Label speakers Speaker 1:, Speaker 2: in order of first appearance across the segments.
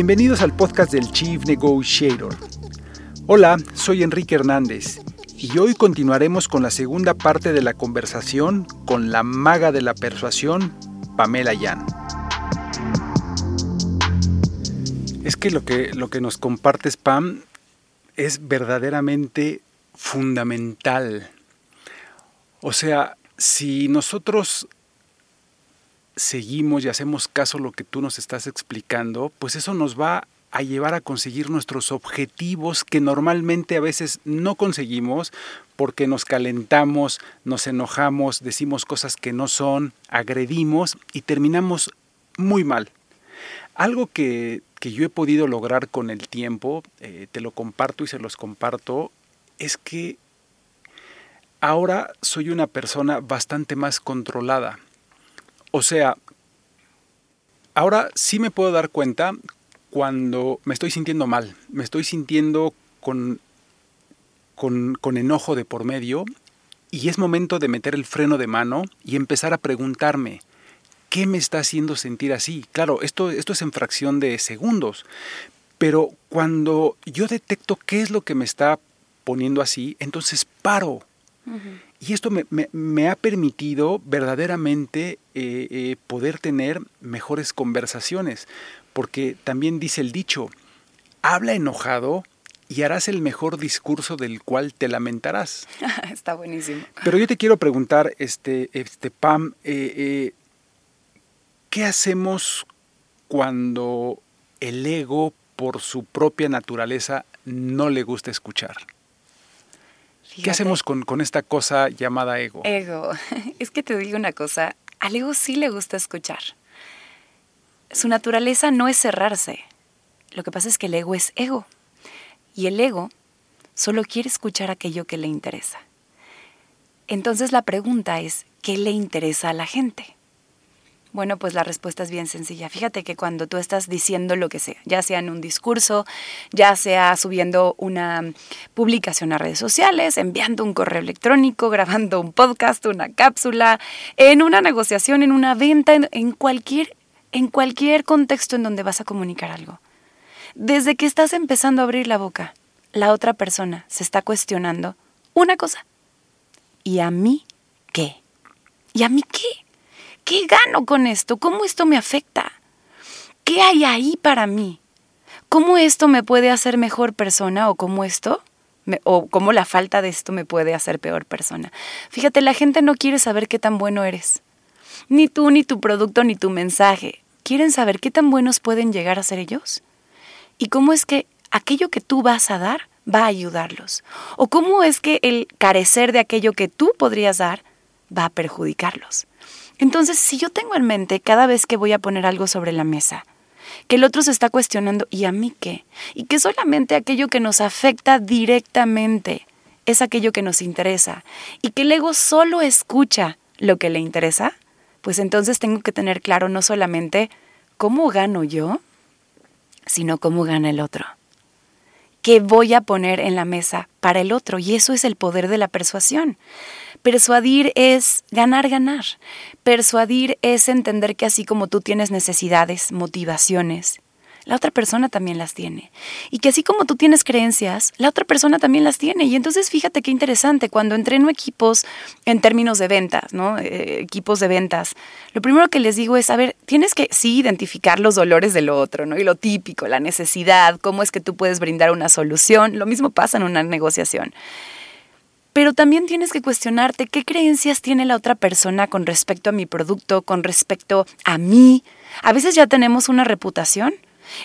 Speaker 1: Bienvenidos al podcast del Chief Negotiator. Hola, soy Enrique Hernández y hoy continuaremos con la segunda parte de la conversación con la maga de la persuasión, Pamela Yan. Es que lo que, lo que nos compartes, Pam, es verdaderamente fundamental. O sea, si nosotros seguimos y hacemos caso a lo que tú nos estás explicando, pues eso nos va a llevar a conseguir nuestros objetivos que normalmente a veces no conseguimos porque nos calentamos, nos enojamos, decimos cosas que no son, agredimos y terminamos muy mal. Algo que, yo he podido lograr con el tiempo, eh, te lo comparto y se los comparto, es que ahora soy una persona bastante más controlada. O sea, ahora sí me puedo dar cuenta cuando me estoy sintiendo mal, me estoy sintiendo con, con, enojo de por medio y es momento de meter el freno de mano y empezar a preguntarme, ¿qué me está haciendo sentir así? Claro, esto, esto es en fracción de segundos, pero cuando yo detecto qué es lo que me está poniendo así, entonces paro y esto me, ha permitido verdaderamente eh, eh, poder tener mejores conversaciones, porque también dice el dicho, habla enojado y harás el mejor discurso del cual te lamentarás.
Speaker 2: Está buenísimo.
Speaker 1: Pero yo te quiero preguntar, este, este Pam, eh, ¿qué hacemos cuando el ego, por su propia naturaleza, no le gusta escuchar? ¿Qué hacemos con, esta cosa llamada ego?
Speaker 2: Ego. Es que te digo una cosa, al ego sí le gusta escuchar. Su naturaleza no es cerrarse. Lo que pasa es que el ego es ego. Y el ego solo quiere escuchar aquello que le interesa. Entonces la pregunta es, ¿qué le interesa a la gente? Bueno, pues la respuesta es bien sencilla. Fíjate que cuando tú estás diciendo lo que sea, ya sea en un discurso, ya sea subiendo una publicación a redes sociales, enviando un correo electrónico, grabando un podcast, una cápsula, en una negociación, en una venta, en, cualquier, en cualquier contexto en donde vas a comunicar algo. Desde que estás empezando a abrir la boca, la otra persona se está cuestionando una cosa. ¿Y a mí qué? ¿Y a mí qué? ¿Qué gano con esto? ¿Cómo esto me afecta? ¿Qué hay ahí para mí? ¿Cómo esto me puede hacer mejor persona o cómo esto o cómo la falta de esto me puede hacer peor persona? Fíjate, la gente no quiere saber qué tan bueno eres. Ni tú, ni tu producto, ni tu mensaje. Quieren saber qué tan buenos pueden llegar a ser ellos. Y cómo es que aquello que tú vas a dar va a ayudarlos. O cómo es que el carecer de aquello que tú podrías dar va a perjudicarlos. Entonces, si yo tengo en mente cada vez que voy a poner algo sobre la mesa, que el otro se está cuestionando, ¿y a mí qué? Y que solamente aquello que nos afecta directamente es aquello que nos interesa, y que el ego solo escucha lo que le interesa, pues entonces tengo que tener claro no solamente cómo gano yo, sino cómo gana el otro. ¿Qué voy a poner en la mesa para el otro? Y eso es el poder de la persuasión. Persuadir es ganar, ganar. Persuadir es entender que así como tú tienes necesidades, motivaciones, la otra persona también las tiene. Y que así como tú tienes creencias, la otra persona también las tiene. Y entonces fíjate qué interesante, cuando entreno equipos en términos de ventas, ¿no? Eh, equipos de ventas, lo primero que les digo es, a ver, tienes que sí identificar los dolores del otro, ¿no? Y lo típico, la necesidad, cómo es que tú puedes brindar una solución. Lo mismo pasa en una negociación. Pero también tienes que cuestionarte qué creencias tiene la otra persona con respecto a mi producto, con respecto a mí. A veces ya tenemos una reputación.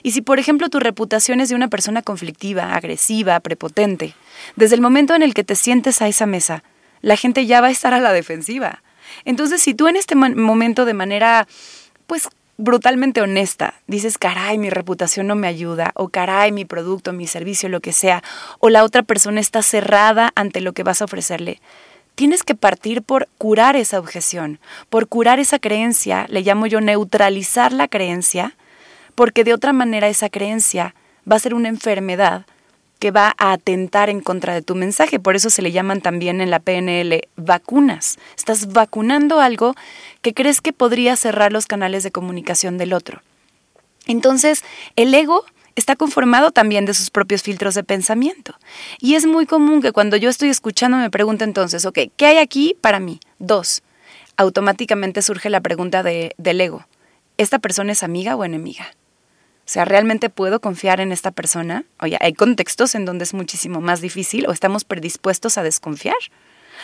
Speaker 2: Y si, por ejemplo, tu reputación es de una persona conflictiva, agresiva, prepotente, desde el momento en el que te sientes a esa mesa, la gente ya va a estar a la defensiva. Entonces, si tú en este momento de manera, pues, brutalmente honesta, dices, caray, mi reputación no me ayuda, o caray, mi producto, mi servicio, lo que sea, o la otra persona está cerrada ante lo que vas a ofrecerle, tienes que partir por curar esa objeción, por curar esa creencia, le llamo yo neutralizar la creencia, porque de otra manera esa creencia va a ser una enfermedad que va a atentar en contra de tu mensaje. Por eso se le llaman también en la PNL vacunas. Estás vacunando algo que crees que podría cerrar los canales de comunicación del otro. Entonces, el ego está conformado también de sus propios filtros de pensamiento. Y es muy común que cuando yo estoy escuchando me pregunte entonces, ok, ¿qué hay aquí para mí? Dos, automáticamente surge la pregunta de, del ego, ¿esta persona es amiga o enemiga? O sea, ¿realmente puedo confiar en esta persona? Oye, hay contextos en donde es muchísimo más difícil o estamos predispuestos a desconfiar.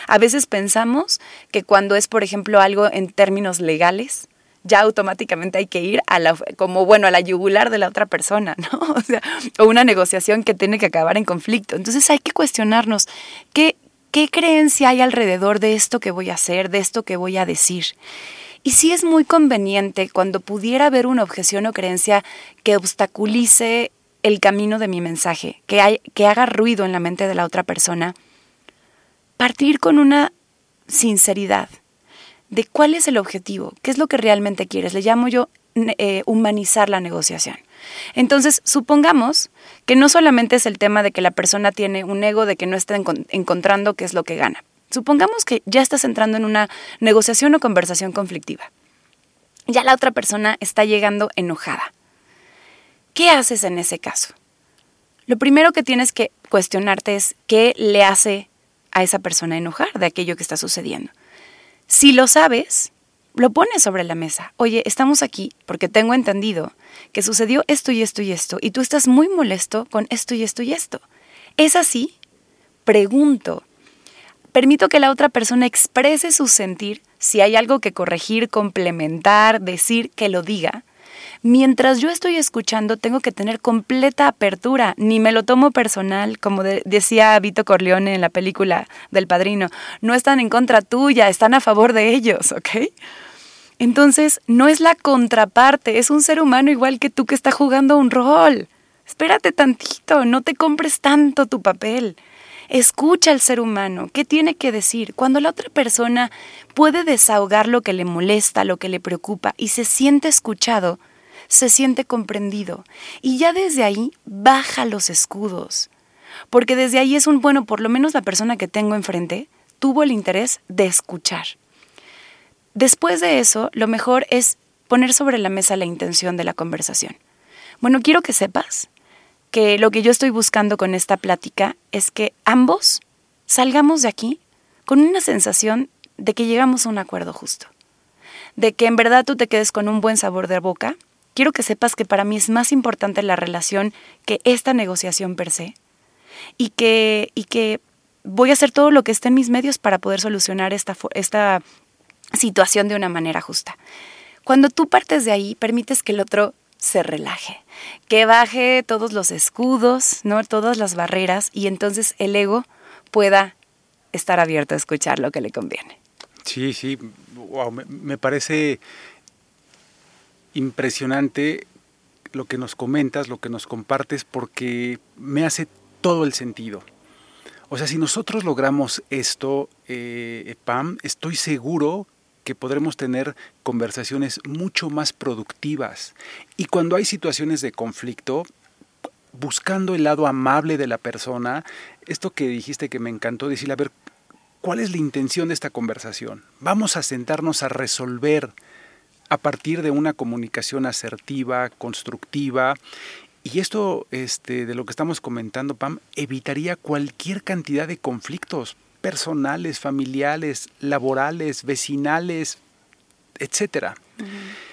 Speaker 2: A veces pensamos que cuando es, por ejemplo, algo en términos legales, ya automáticamente hay que ir a la, como bueno, a la yugular de la otra persona, ¿no? O una negociación que tiene que acabar en conflicto. Entonces hay que cuestionarnos qué, qué creencia hay alrededor de esto que voy a hacer, de esto que voy a decir. Y sí es muy conveniente cuando pudiera haber una objeción o creencia que obstaculice el camino de mi mensaje, que, hay, que haga ruido en la mente de la otra persona, partir con una sinceridad de cuál es el objetivo, qué es lo que realmente quieres. Le llamo yo eh, humanizar la negociación. Entonces, supongamos que no solamente es el tema de que la persona tiene un ego, de que no está encontrando qué es lo que gana. Supongamos que ya estás entrando en una negociación o conversación conflictiva. Ya la otra persona está llegando enojada. ¿Qué haces en ese caso? Lo primero que tienes que cuestionarte es qué le hace a esa persona enojar de aquello que está sucediendo. Si lo sabes, lo pones sobre la mesa. Oye, estamos aquí porque tengo entendido que sucedió esto y esto y esto, y tú estás muy molesto con esto y esto y esto. ¿Es así? Pregunto. Permito que la otra persona exprese su sentir, si hay algo que corregir, complementar, decir, que lo diga mientras yo estoy escuchando tengo que tener completa apertura, ni me lo tomo personal, como decía Vito Corleone en la película del Padrino, no están en contra tuya, están a favor de ellos, ¿ok? Entonces, no es la contraparte, es un ser humano igual que tú que está jugando un rol. Espérate tantito, no te compres tanto tu papel. Escucha al ser humano, ¿qué tiene que decir? Cuando la otra persona puede desahogar lo que le molesta, lo que le preocupa y se siente escuchado, se siente comprendido. Y ya desde ahí baja los escudos. Porque desde ahí es un, bueno, por lo menos la persona que tengo enfrente tuvo el interés de escuchar. Después de eso, lo mejor es poner sobre la mesa la intención de la conversación. Bueno, quiero que sepas que lo que yo estoy buscando con esta plática es que ambos salgamos de aquí con una sensación de que llegamos a un acuerdo justo, de que en verdad tú te quedes con un buen sabor de boca quiero que sepas que para mí es más importante la relación que esta negociación per se y que, y que voy a hacer todo lo que esté en mis medios para poder solucionar esta, esta situación de una manera justa. Cuando tú partes de ahí, permites que el otro se relaje, que baje todos los escudos, ¿no? todas las barreras y entonces el ego pueda estar abierto a escuchar lo que le conviene.
Speaker 1: Sí, sí, me parece impresionante lo que nos comentas, lo que nos compartes, porque me hace todo el sentido. O sea, si nosotros logramos esto, eh, Pam, estoy seguro que podremos tener conversaciones mucho más productivas. Y cuando hay situaciones de conflicto, buscando el lado amable de la persona, esto que dijiste que me encantó, decir, a ver, ¿cuál es la intención de esta conversación? Vamos a sentarnos a resolver a partir de una comunicación asertiva, constructiva. Y esto este, de lo que estamos comentando, Pam, evitaría cualquier cantidad de conflictos personales, familiares, laborales, vecinales, etcétera.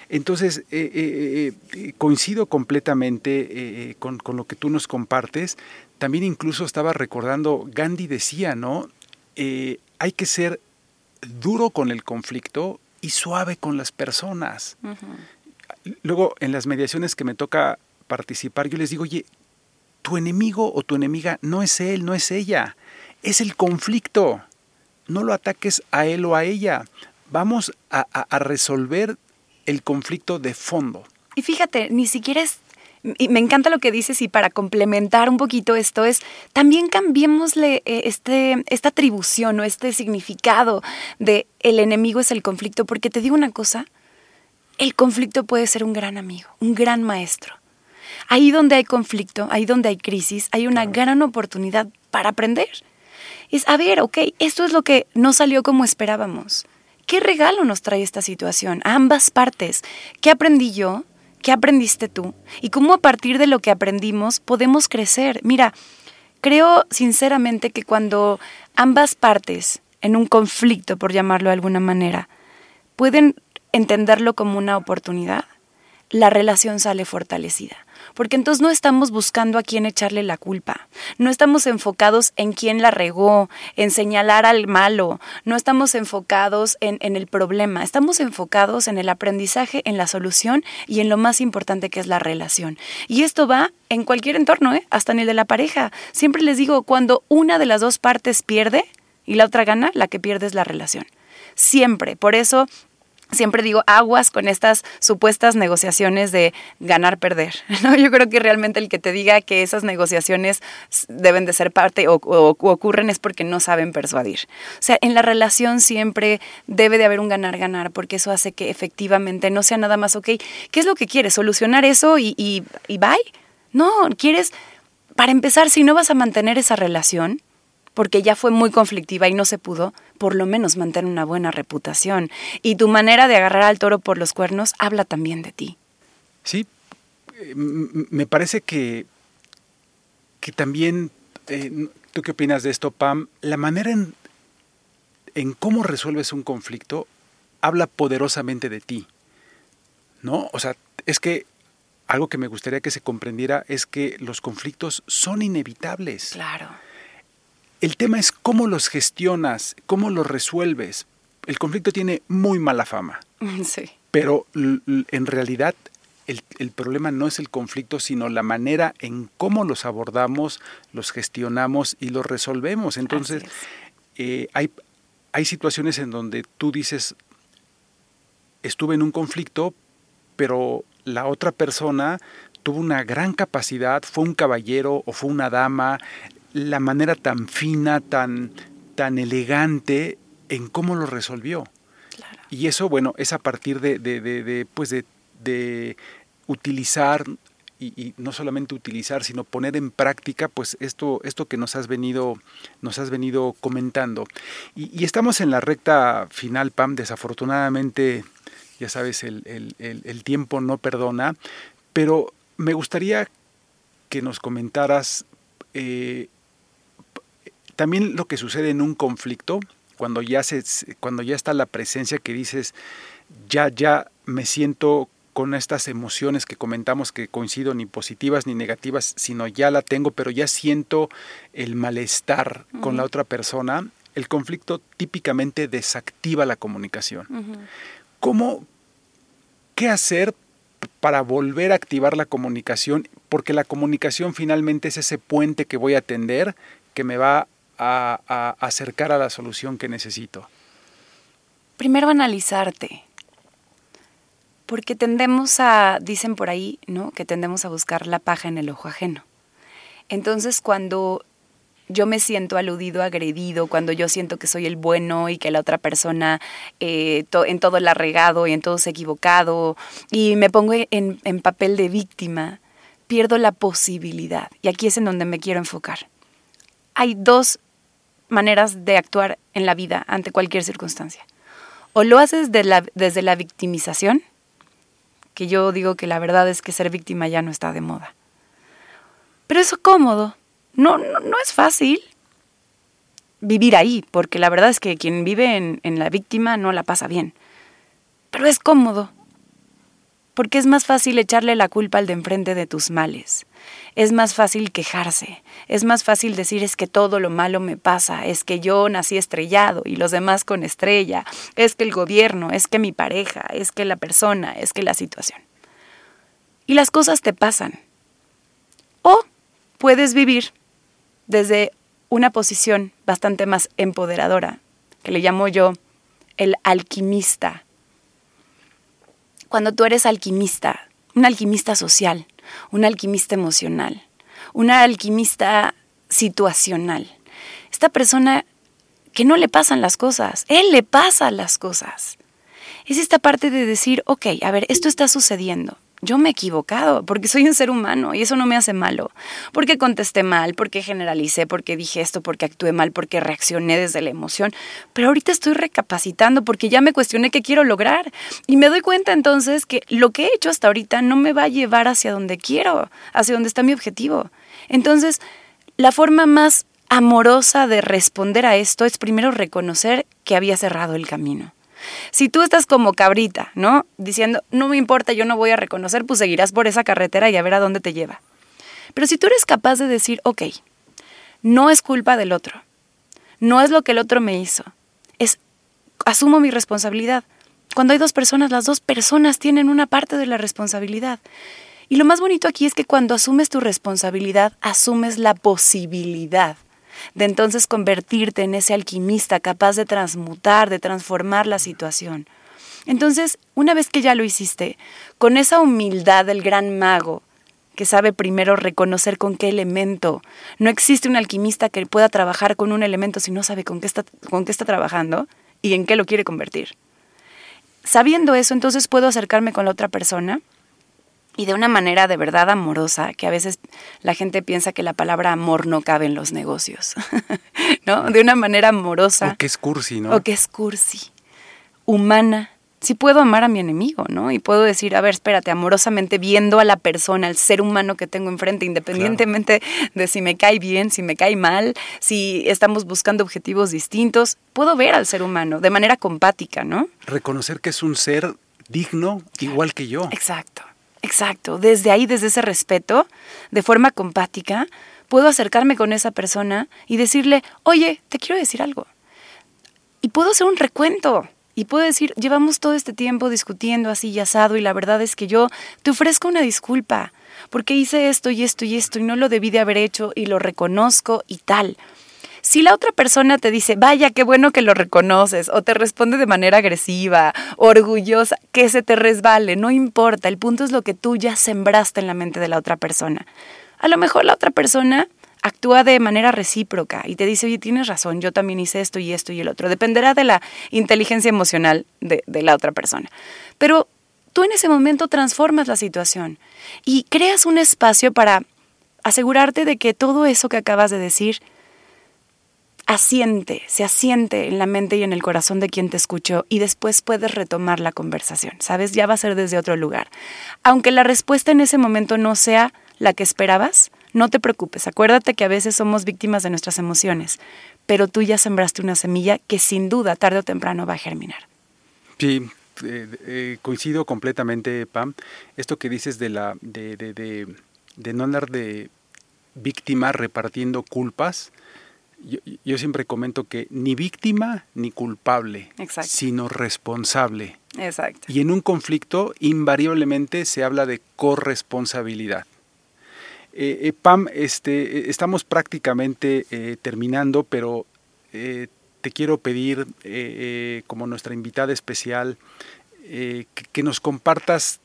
Speaker 1: Entonces, eh, eh, eh, coincido completamente con, con, lo que tú nos compartes. También incluso estaba recordando, Gandhi decía, ¿no? hay que ser duro con el conflicto y suave con las personas. Luego, en las mediaciones que me toca participar, yo les digo, oye, tu enemigo o tu enemiga no es él, no es ella, es el conflicto. No lo ataques a él o a ella. Vamos a, a resolver el conflicto de fondo.
Speaker 2: Y fíjate, ni siquiera es y me encanta lo que dices y para complementar un poquito esto es, también cambiémosle eh, este, esta atribución o este significado de el enemigo es el conflicto, porque te digo una cosa, el conflicto puede ser un gran amigo, un gran maestro. Ahí donde hay conflicto, ahí donde hay crisis, hay una gran oportunidad para aprender. Es, a ver, ok, esto es lo que no salió como esperábamos. ¿Qué regalo nos trae esta situación? A ambas partes. ¿Qué aprendí yo? ¿Qué aprendiste tú? Y cómo a partir de lo que aprendimos podemos crecer. Mira, creo sinceramente que cuando ambas partes en un conflicto, por llamarlo de alguna manera, pueden entenderlo como una oportunidad, la relación sale fortalecida. Porque entonces no estamos buscando a quién echarle la culpa, no estamos enfocados en quién la regó, en señalar al malo, no estamos enfocados en, en, el problema, estamos enfocados en el aprendizaje, en la solución y en lo más importante que es la relación. Y esto va en cualquier entorno, ¿eh? hasta en el de la pareja. Siempre les digo, cuando una de las dos partes pierde y la otra gana, la que pierde es la relación. Siempre. Por eso siempre digo aguas con estas supuestas negociaciones de ganar-perder. ¿no? Yo creo que realmente el que te diga que esas negociaciones deben de ser parte o, ocurren es porque no saben persuadir. O sea, en la relación siempre debe de haber un ganar-ganar porque eso hace que efectivamente no sea nada más, ok, ¿qué es lo que quieres? ¿Solucionar eso y, y, y bye? No, quieres, para empezar, si no vas a mantener esa relación, porque ya fue muy conflictiva y no se pudo, por lo menos mantén una buena reputación. Y tu manera de agarrar al toro por los cuernos habla también de ti.
Speaker 1: Sí, eh, me parece que, que también, eh, ¿tú qué opinas de esto, Pam? La manera en, en cómo resuelves un conflicto habla poderosamente de ti. ¿No? O sea, es que algo que me gustaría que se comprendiera es que los conflictos son inevitables.
Speaker 2: Claro
Speaker 1: el tema es cómo los gestionas, cómo los resuelves. El conflicto tiene muy mala fama.
Speaker 2: Sí.
Speaker 1: Pero en realidad el, el, problema no es el conflicto, sino la manera en cómo los abordamos, los gestionamos y los resolvemos. Entonces, eh, hay, hay situaciones en donde tú dices, estuve en un conflicto, pero la otra persona tuvo una gran capacidad, fue un caballero o fue una dama, la manera tan fina, tan, tan elegante en cómo lo resolvió. Y eso, bueno, es a partir de, de, de, pues de, utilizar y, no solamente utilizar, sino poner en práctica, pues esto, esto que nos has venido, nos has venido comentando. Y, y estamos en la recta final, Pam. Desafortunadamente, ya sabes, el, el, el, el tiempo no perdona, pero me gustaría que nos comentaras eh, también lo que sucede en un conflicto, cuando ya, se, cuando ya está la presencia que dices, ya, ya me siento con estas emociones que comentamos que coincido ni positivas ni negativas, sino ya la tengo, pero ya siento el malestar uh -huh. con la otra persona, el conflicto típicamente desactiva la comunicación. Uh -huh. ¿Cómo, qué hacer para volver a activar la comunicación? Porque la comunicación finalmente es ese puente que voy a tender, que me va a, acercar a la solución que necesito?
Speaker 2: Primero analizarte, porque tendemos a, dicen por ahí, ¿no? Que tendemos a buscar la paja en el ojo ajeno. Entonces, cuando yo me siento aludido, agredido, cuando yo siento que soy el bueno y que la otra persona eh, en todo la regado y en todo se equivocado, y me pongo en papel de víctima, pierdo la posibilidad. Y aquí es en donde me quiero enfocar. Hay dos maneras de actuar en la vida ante cualquier circunstancia. O lo haces de la, desde la victimización, que yo digo que la verdad es que ser víctima ya no está de moda. Pero eso cómodo. No, no, no es fácil vivir ahí, porque la verdad es que quien vive en, en la víctima no la pasa bien. Pero es cómodo porque es más fácil echarle la culpa al de enfrente de tus males. Es más fácil quejarse, es más fácil decir es que todo lo malo me pasa, es que yo nací estrellado y los demás con estrella, es que el gobierno, es que mi pareja, es que la persona, es que la situación. Y las cosas te pasan. O puedes vivir desde una posición bastante más empoderadora, que le llamo yo el alquimista cuando tú eres alquimista, un alquimista social, un alquimista emocional, una alquimista situacional. Esta persona que no le pasan las cosas, él le pasa las cosas. Es esta parte de decir, ok, a ver, esto está sucediendo. Yo me he equivocado, porque soy un ser humano y eso no me hace malo. Porque contesté mal, porque generalicé, porque dije esto, porque actué mal, porque reaccioné desde la emoción. Pero ahorita estoy recapacitando porque ya me cuestioné qué quiero lograr. Y me doy cuenta entonces que lo que he hecho hasta ahorita no me va a llevar hacia donde quiero, hacia donde está mi objetivo. Entonces, la forma más amorosa de responder a esto es primero reconocer que había cerrado el camino. Si tú estás como cabrita, ¿no? Diciendo, no me importa, yo no voy a reconocer, pues seguirás por esa carretera y a ver a dónde te lleva. Pero si tú eres capaz de decir, ok, no es culpa del otro, no es lo que el otro me hizo, es, asumo mi responsabilidad. Cuando hay dos personas, las dos personas tienen una parte de la responsabilidad. Y lo más bonito aquí es que cuando asumes tu responsabilidad, asumes la posibilidad de entonces convertirte en ese alquimista capaz de transmutar, de transformar la situación. Entonces, una vez que ya lo hiciste, con esa humildad del gran mago, que sabe primero reconocer con qué elemento. No existe un alquimista que pueda trabajar con un elemento si no sabe con qué está, con qué está trabajando y en qué lo quiere convertir. Sabiendo eso, entonces puedo acercarme con la otra persona y de una manera de verdad amorosa, que a veces la gente piensa que la palabra amor no cabe en los negocios, ¿no? De una manera amorosa.
Speaker 1: O que es cursi, ¿no?
Speaker 2: O que es cursi, humana. Sí puedo amar a mi enemigo, ¿no? Y puedo decir, a ver, espérate, amorosamente viendo a la persona, al ser humano que tengo enfrente, independientemente de si me cae bien, si me cae mal, si estamos buscando objetivos distintos, puedo ver al ser humano de manera compática, ¿no?
Speaker 1: Reconocer que es un ser digno igual que yo.
Speaker 2: Exacto. Exacto, desde ahí, desde ese respeto, de forma compática, puedo acercarme con esa persona y decirle, oye, te quiero decir algo. Y puedo hacer un recuento. Y puedo decir, llevamos todo este tiempo discutiendo así y asado y la verdad es que yo te ofrezco una disculpa porque hice esto y esto y esto y no lo debí de haber hecho y lo reconozco y tal. Si la otra persona te dice, vaya, qué bueno que lo reconoces, o te responde de manera agresiva, orgullosa, que se te resbale, no importa, el punto es lo que tú ya sembraste en la mente de la otra persona. A lo mejor la otra persona actúa de manera recíproca y te dice, oye, tienes razón, yo también hice esto y esto y el otro. Dependerá de la inteligencia emocional de, de la otra persona. Pero tú en ese momento transformas la situación y creas un espacio para asegurarte de que todo eso que acabas de decir asiente, se asiente en la mente y en el corazón de quien te escuchó y después puedes retomar la conversación, ¿sabes? Ya va a ser desde otro lugar. Aunque la respuesta en ese momento no sea la que esperabas, no te preocupes, acuérdate que a veces somos víctimas de nuestras emociones, pero tú ya sembraste una semilla que sin duda tarde o temprano va a germinar.
Speaker 1: Sí, eh, eh, coincido completamente, Pam. Esto que dices de, la, de, de, de no andar de víctima repartiendo culpas, yo, siempre comento que ni víctima ni culpable, sino responsable.
Speaker 2: Exacto.
Speaker 1: Y en un conflicto invariablemente se habla de corresponsabilidad. Eh, eh, Pam, este, eh, estamos prácticamente terminando, pero te quiero pedir, como nuestra invitada especial, que nos compartas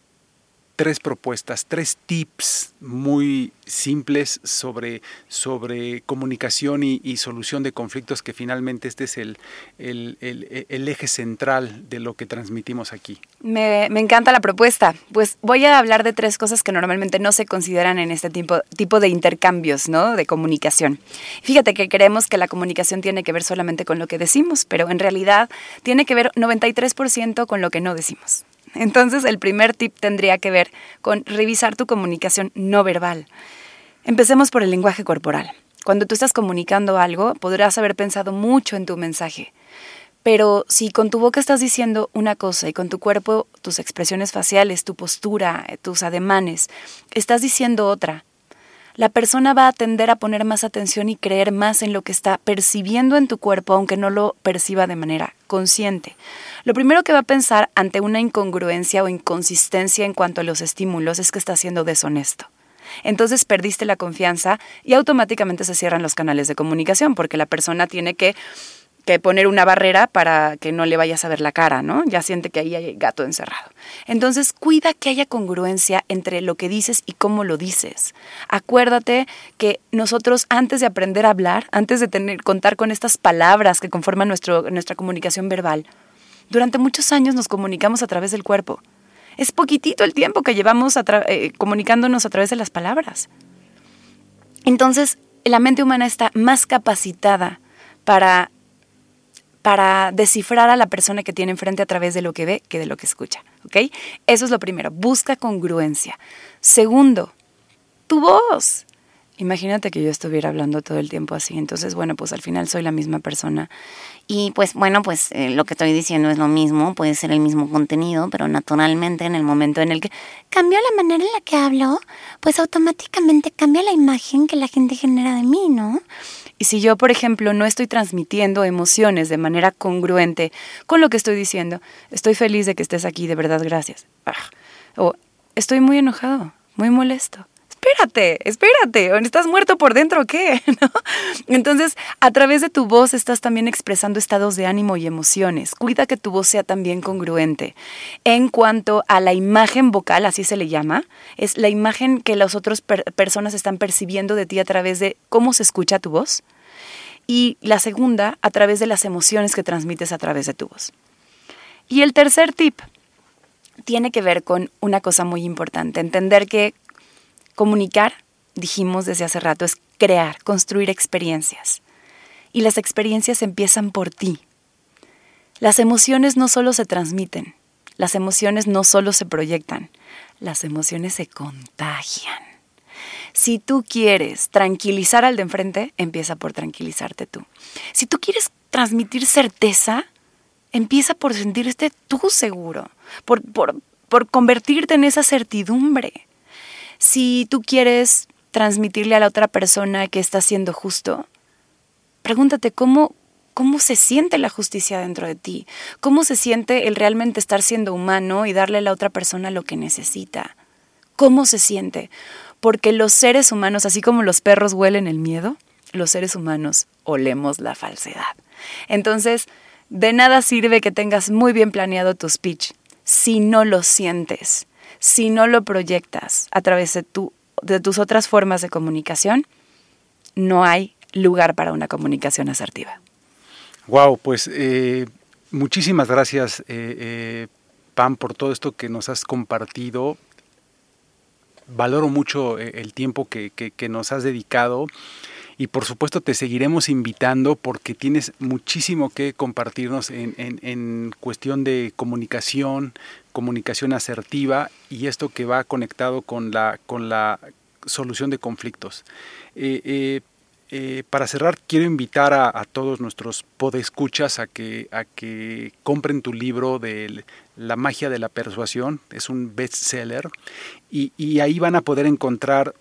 Speaker 1: tres propuestas, tres tips muy simples sobre, sobre comunicación y, solución de conflictos, que finalmente este es el, el, eje central de lo que transmitimos aquí.
Speaker 2: Me, me, encanta la propuesta. Pues voy a hablar de tres cosas que normalmente no se consideran en este tipo, tipo de intercambios, ¿no? De comunicación. Fíjate que creemos que la comunicación tiene que ver solamente con lo que decimos, pero en realidad tiene que ver 93% con lo que no decimos. Entonces, el primer tip tendría que ver con revisar tu comunicación no verbal. Empecemos por el lenguaje corporal. Cuando tú estás comunicando algo, podrás haber pensado mucho en tu mensaje. Pero si con tu boca estás diciendo una cosa y con tu cuerpo, tus expresiones faciales, tu postura, tus ademanes, estás diciendo otra, la persona va a tender a poner más atención y creer más en lo que está percibiendo en tu cuerpo, aunque no lo perciba de manera consciente. Lo primero que va a pensar ante una incongruencia o inconsistencia en cuanto a los estímulos es que está siendo deshonesto. Entonces perdiste la confianza y automáticamente se cierran los canales de comunicación porque la persona tiene que que poner una barrera para que no le vayas a ver la cara, ¿no? Ya siente que ahí hay gato encerrado. Entonces, cuida que haya congruencia entre lo que dices y cómo lo dices. Acuérdate que nosotros antes de aprender a hablar, antes de tener contar con estas palabras que conforman nuestro, nuestra comunicación verbal, durante muchos años nos comunicamos a través del cuerpo. Es poquitito el tiempo que llevamos eh, comunicándonos a través de las palabras. Entonces, la mente humana está más capacitada para, para descifrar a la persona que tiene enfrente a través de lo que ve que de lo que escucha. ¿Ok? Eso es lo primero. Busca congruencia. Segundo, tu voz. Imagínate que yo estuviera hablando todo el tiempo así, entonces bueno, pues al final soy la misma persona.
Speaker 3: Y pues bueno, pues eh, lo que estoy diciendo es lo mismo, puede ser el mismo contenido, pero naturalmente en el momento en el que cambio la manera en la que hablo, pues automáticamente cambia la imagen que la gente genera de mí, ¿no?
Speaker 2: Y si yo, por ejemplo, no estoy transmitiendo emociones de manera congruente con lo que estoy diciendo, estoy feliz de que estés aquí, de verdad, gracias. Ah, o estoy muy enojado, muy molesto espérate, espérate, ¿estás muerto por dentro o qué? Entonces, a través de tu voz estás también expresando estados de ánimo y emociones. Cuida que tu voz sea también congruente. En cuanto a la imagen vocal, así se le llama, es la imagen que las otras personas están percibiendo de ti a través de cómo se escucha tu voz. Y la segunda, a través de las emociones que transmites a través de tu voz. Y el tercer tip tiene que ver con una cosa muy importante, entender que Comunicar, dijimos desde hace rato, es crear, construir experiencias. Y las experiencias empiezan por ti. Las emociones no solo se transmiten, las emociones no solo se proyectan, las emociones se contagian. Si tú quieres tranquilizar al de enfrente, empieza por tranquilizarte tú. Si tú quieres transmitir certeza, empieza por sentirte tú seguro, por, por, por convertirte en esa certidumbre. Si tú quieres transmitirle a la otra persona que está siendo justo, pregúntate cómo, cómo se siente la justicia dentro de ti, cómo se siente el realmente estar siendo humano y darle a la otra persona lo que necesita. ¿Cómo se siente? Porque los seres humanos, así como los perros huelen el miedo, los seres humanos olemos la falsedad. Entonces, de nada sirve que tengas muy bien planeado tu speech si no lo sientes si no lo proyectas a través de, tu, de tus otras formas de comunicación, no hay lugar para una comunicación asertiva.
Speaker 1: Wow, pues eh, muchísimas gracias, eh, eh, Pam, por todo esto que nos has compartido. Valoro mucho el tiempo que nos has dedicado y por supuesto te seguiremos invitando porque tienes muchísimo que compartirnos en, en, cuestión de comunicación, comunicación asertiva y esto que va conectado con la, con la solución de conflictos. Eh, eh, eh, para cerrar, quiero invitar a, todos nuestros podescuchas a que, a que compren tu libro de La magia de la persuasión, es un bestseller, y, y ahí van a poder encontrar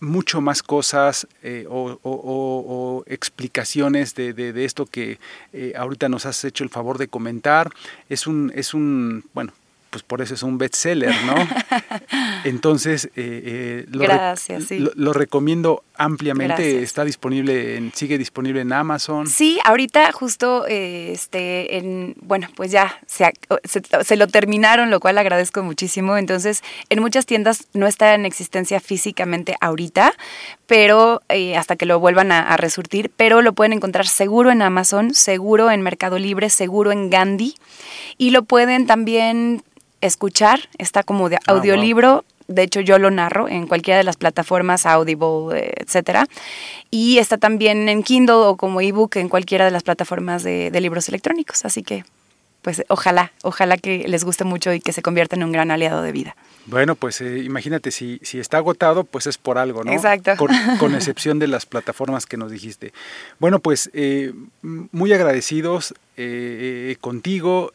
Speaker 1: mucho más cosas eh, o, explicaciones de, esto que eh, ahorita nos has hecho el favor de comentar. Es un, es un, bueno, pues por eso es un bestseller, ¿no? Entonces, eh, lo,
Speaker 2: Gracias,
Speaker 1: lo, recomiendo ampliamente. Está disponible, en, sigue disponible en Amazon.
Speaker 2: Sí, ahorita justo, este, en, bueno, pues ya se, se, lo terminaron, lo cual agradezco muchísimo. Entonces, en muchas tiendas no está en existencia físicamente ahorita, pero hasta que lo vuelvan a, a resurtir, pero lo pueden encontrar seguro en Amazon, seguro en Mercado Libre, seguro en Gandhi y lo pueden también escuchar, está como de ah, audiolibro. De hecho, yo lo narro en cualquiera de las plataformas, Audible, eh, etcétera. Y está también en Kindle o como ebook en cualquiera de las plataformas de, libros electrónicos. Así que, pues, ojalá, ojalá que les guste mucho y que se convierta en un gran aliado de vida.
Speaker 1: Bueno, pues eh, imagínate, si, si está agotado, pues es por algo, ¿no?
Speaker 2: Exacto.
Speaker 1: Con, excepción de las plataformas que nos dijiste. Bueno, pues eh, muy agradecidos contigo.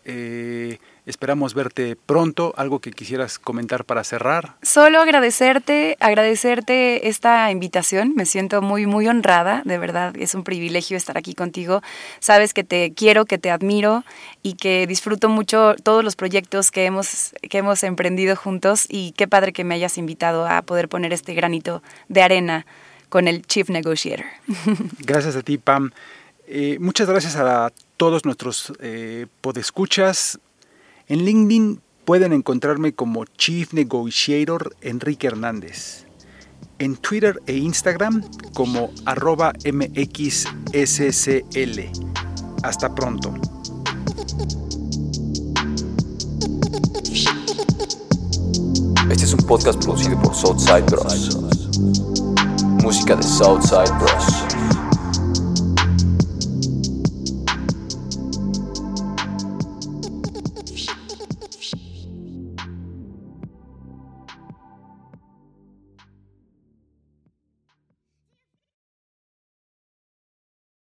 Speaker 1: Esperamos verte pronto. ¿Algo que quisieras comentar para cerrar?
Speaker 2: Solo agradecerte, agradecerte esta invitación. Me siento muy, muy honrada. De verdad, es un privilegio estar aquí contigo. Sabes que te quiero, que te admiro y que disfruto mucho todos los proyectos que hemos, que hemos emprendido juntos. Y qué padre que me hayas invitado a poder poner este granito de arena con el Chief Negotiator.
Speaker 1: Gracias a ti, Pam. Eh, muchas gracias a todos nuestros eh, podescuchas. En LinkedIn pueden encontrarme como Chief Negotiator Enrique Hernández. En Twitter e Instagram como arroba mxscl. Hasta pronto. Este es un podcast producido por Southside Bros. Música de Southside Bros.